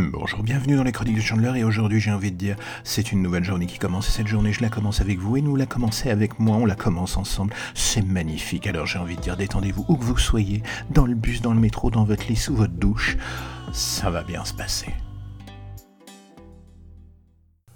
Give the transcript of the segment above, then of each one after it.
Bonjour, bienvenue dans les chroniques de Chandler et aujourd'hui j'ai envie de dire c'est une nouvelle journée qui commence et cette journée je la commence avec vous et nous la commencer avec moi, on la commence ensemble, c'est magnifique. Alors j'ai envie de dire détendez-vous où que vous soyez, dans le bus, dans le métro, dans votre lit, sous votre douche, ça va bien se passer.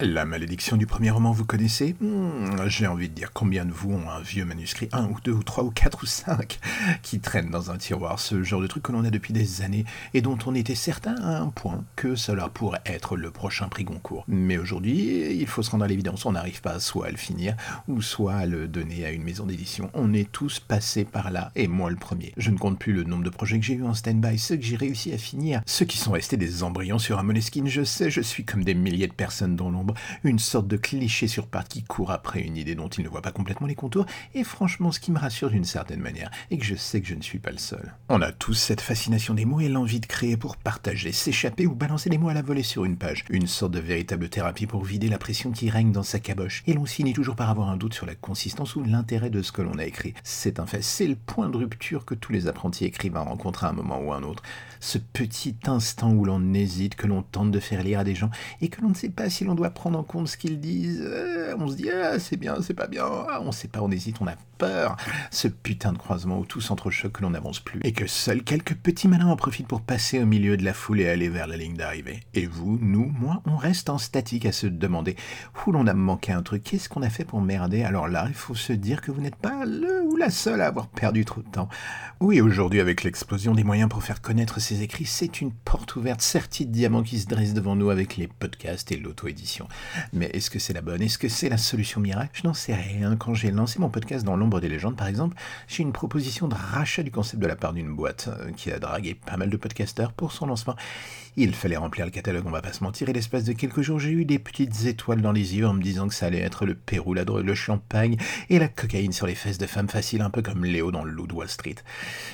La malédiction du premier roman, vous connaissez? Hmm, J'ai envie de dire combien de vous ont un vieux manuscrit, un ou deux ou trois ou quatre ou cinq, qui traînent dans un tiroir, ce genre de truc que l'on a depuis des années et dont on était certain à un point que cela pourrait être le prochain prix Goncourt. Mais aujourd'hui, il faut se rendre à l'évidence, on n'arrive pas soit à le finir ou soit à le donner à une maison d'édition. On est tous passés par là, et moi le premier. Je ne compte plus le nombre de projets que j'ai eu en stand-by, ceux que j'ai réussi à finir, ceux qui sont restés des embryons sur un moleskine, je sais, je suis comme des milliers de personnes dans l'ombre une sorte de cliché sur pattes qui court après une idée dont il ne voit pas complètement les contours, et franchement ce qui me rassure d'une certaine manière, et que je sais que je ne suis pas le seul. On a tous cette fascination des mots et l'envie de créer pour partager, s'échapper ou balancer des mots à la volée sur une page, une sorte de véritable thérapie pour vider la pression qui règne dans sa caboche, et l'on finit toujours par avoir un doute sur la consistance ou l'intérêt de ce que l'on a écrit. C'est un fait, c'est le point de rupture que tous les apprentis écrivains rencontrent à un moment ou un autre. Ce petit instant où l'on hésite, que l'on tente de faire lire à des gens, et que l'on ne sait pas si l'on doit prendre en compte ce qu'ils disent. Euh, on se dit, ah, c'est bien, c'est pas bien. Ah, on sait pas, on hésite, on a peur. Ce putain de croisement où tout s'entrechoque, que l'on n'avance plus. Et que seuls quelques petits malins en profitent pour passer au milieu de la foule et aller vers la ligne d'arrivée. Et vous, nous, moi, on reste en statique à se demander où l'on a manqué un truc, qu'est-ce qu'on a fait pour merder? Alors là, il faut se dire que vous n'êtes pas le ou la seule à avoir perdu trop de temps. Oui, aujourd'hui, avec l'explosion des moyens pour faire connaître ses écrits, c'est une porte ouverte, certie de diamants qui se dresse devant nous avec les podcasts et l'auto-édition. Mais est-ce que c'est la bonne? Est-ce que c'est la solution miracle? Je n'en sais rien. Quand j'ai lancé mon podcast dans l'ombre des légendes, par exemple, j'ai une proposition de rachat du concept de la part d'une boîte euh, qui a dragué pas mal de podcasteurs pour son lancement. Il fallait remplir le catalogue, on va pas se mentir, et l'espace de quelques jours, j'ai eu des petites étoiles dans les yeux en me disant que ça allait être le Pérou, la drogue, le champagne et la cocaïne sur les fesses de femmes faciles, un peu comme Léo dans le loup de Wall Street.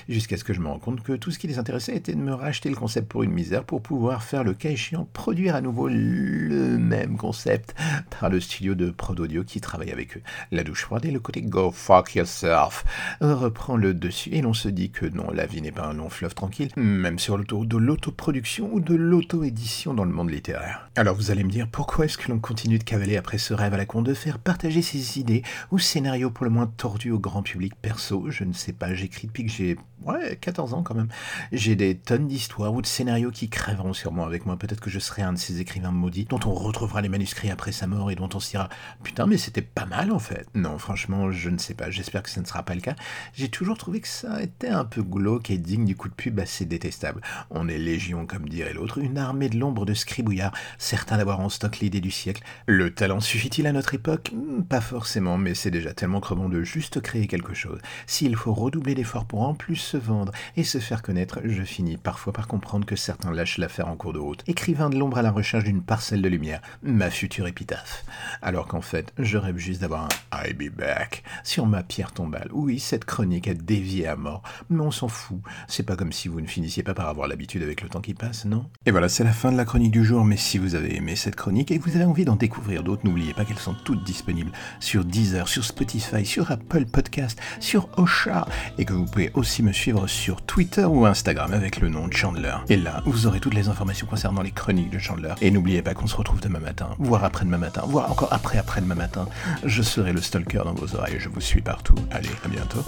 Jusqu'à ce que je me rende compte que tout ce qui les intéressait était de me racheter le concept pour une misère pour pouvoir faire le cas échéant produire à nouveau le même concept par le studio de Prod Audio qui travaille avec eux. La douche froide et le côté go fuck yourself reprend le dessus et l'on se dit que non, la vie n'est pas un long fleuve tranquille, même sur l'autoroute de l'autoproduction ou de l'auto-édition dans le monde littéraire. Alors vous allez me dire, pourquoi est-ce que l'on continue de cavaler après ce rêve à la con de faire partager ses idées ou scénarios pour le moins tordus au grand public perso? Je ne sais pas, j'écris depuis que j'ai ouais, 14 ans quand même. J'ai des tonnes d'histoires ou de scénarios qui crèveront sûrement avec moi. Peut-être que je serai un de ces écrivains maudits dont on retrouvera les manuscrits après sa mort et dont on se dira Putain, mais c'était pas mal en fait. Non, franchement, je ne sais pas. J'espère que ce ne sera pas le cas. J'ai toujours trouvé que ça était un peu glauque et digne du coup de pub assez détestable. On est légion, comme dirait l'autre, une armée de l'ombre de scribouillards, certains d'avoir en stock l'idée du siècle. Le talent suffit-il à notre époque? Hmm, Pas forcément, mais c'est déjà tellement crevant de juste créer quelque chose. S'il faut redoubler d'efforts pour en plus se vendre et se faire connaître, je finis parfois par comprendre que certains lâchent l'affaire en cours de route. Écrivain de l'ombre à la recherche d'une parcelle de lumière, ma future épitaphe. Alors qu'en fait, je juste d'avoir un I'll be back sur ma pierre tombale. Oui, cette chronique a dévié à mort, mais on s'en fout. C'est pas comme si vous ne finissiez pas par avoir l'habitude avec le temps qui passe, non? Et voilà, c'est la fin de la chronique du jour, mais si vous avez aimé cette chronique et que vous avez envie d'en découvrir d'autres, n'oubliez pas qu'elles sont toutes disponibles sur Deezer, sur Spotify, sur Apple Podcast, sur Osha, et que vous pouvez aussi me suivre sur Twitter ou Instagram avec le nom de Chandler. Et là, vous aurez toutes les informations concernant les chroniques de Chandler. Et n'oubliez pas qu'on se retrouve demain matin, voire après-demain matin, voire encore après après-demain matin. Je serai le stalker dans vos oreilles, je vous suis partout. Allez, à bientôt.